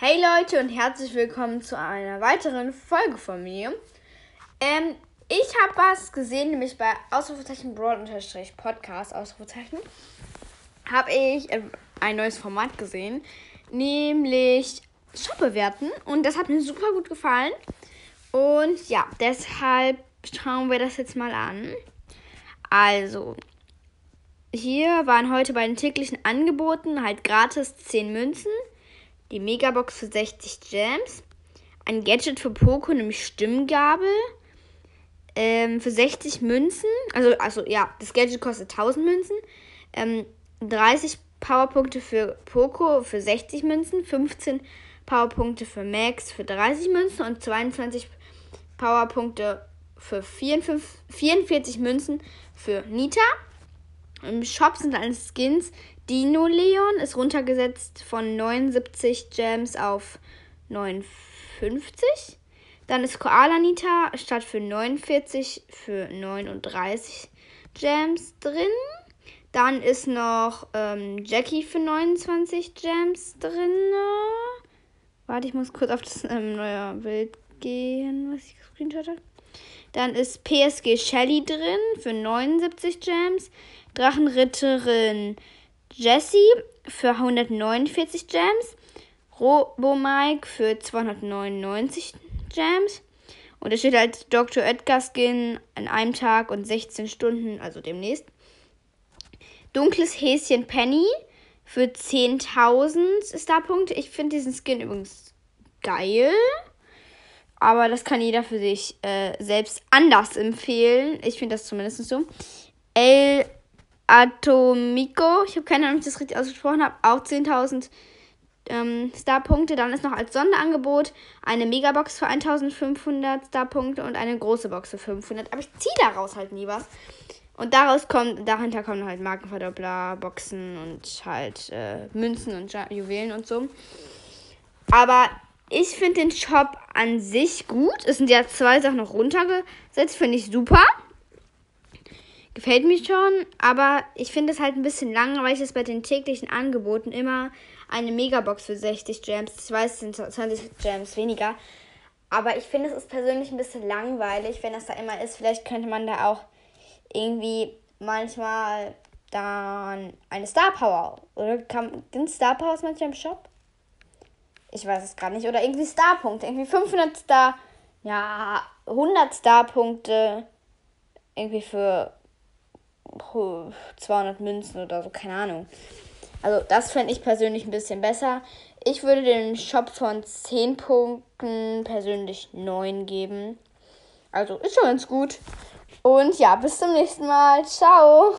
Hey Leute und herzlich willkommen zu einer weiteren Folge von mir. Ähm, ich habe was gesehen, nämlich bei Ausrufezeichen Broad-Podcast, Ausrufezeichen, habe ich äh, ein neues Format gesehen, nämlich Shop bewerten und das hat mir super gut gefallen. Und ja, deshalb schauen wir das jetzt mal an. Also, hier waren heute bei den täglichen Angeboten halt gratis 10 Münzen die Megabox für 60 Gems, ein Gadget für Poco, nämlich Stimmgabel, ähm, für 60 Münzen, also, also ja, das Gadget kostet 1000 Münzen, ähm, 30 Powerpunkte für Poco für 60 Münzen, 15 Powerpunkte für Max für 30 Münzen. Und 22 Powerpunkte für 44, 44 Münzen für Nita. Im Shop sind alle Skins. Dino Leon ist runtergesetzt von 79 Gems auf 59. Dann ist Koala Nita statt für 49 für 39 Gems drin. Dann ist noch ähm, Jackie für 29 Gems drin. Warte, ich muss kurz auf das ähm, neue Bild gehen, was ich gescreenshot habe. Dann ist PSG Shelly drin für 79 Gems. Drachenritterin Jessie für 149 Gems. Robo Mike für 299 Gems. Und es steht als Dr. Edgar Skin an einem Tag und 16 Stunden, also demnächst. Dunkles Häschen Penny für 10.000 Starpunkte. Ich finde diesen Skin übrigens geil. Aber das kann jeder für sich äh, selbst anders empfehlen. Ich finde das zumindest so. El Atomico, ich habe keine Ahnung, ob ich das richtig ausgesprochen habe, auch 10.000 ähm, Starpunkte. Dann ist noch als Sonderangebot eine Megabox für 1500 Starpunkte und eine große Box für 500. Aber ich ziehe daraus halt nie was. Und daraus kommt, dahinter kommen halt Markenverdoppler, Boxen und halt äh, Münzen und Juwelen und so. Aber ich finde den Shop an sich gut. Es sind ja zwei Sachen noch runtergesetzt, finde ich super. Gefällt mir schon, aber ich finde es halt ein bisschen langweilig, dass bei den täglichen Angeboten immer eine Megabox für 60 Gems. Ich weiß, es sind 20 Gems weniger. Aber ich finde, es ist persönlich ein bisschen langweilig, wenn das da immer ist. Vielleicht könnte man da auch irgendwie manchmal dann eine Star Power. Oder kann, sind Star Powers manchmal im Shop? Ich weiß es gerade nicht. Oder irgendwie Starpunkte. Irgendwie 500 Star. Ja, 100 Starpunkte. Irgendwie für 200 Münzen oder so. Keine Ahnung. Also, das fände ich persönlich ein bisschen besser. Ich würde den Shop von 10 Punkten persönlich 9 geben. Also, ist schon ganz gut. Und ja, bis zum nächsten Mal. Ciao.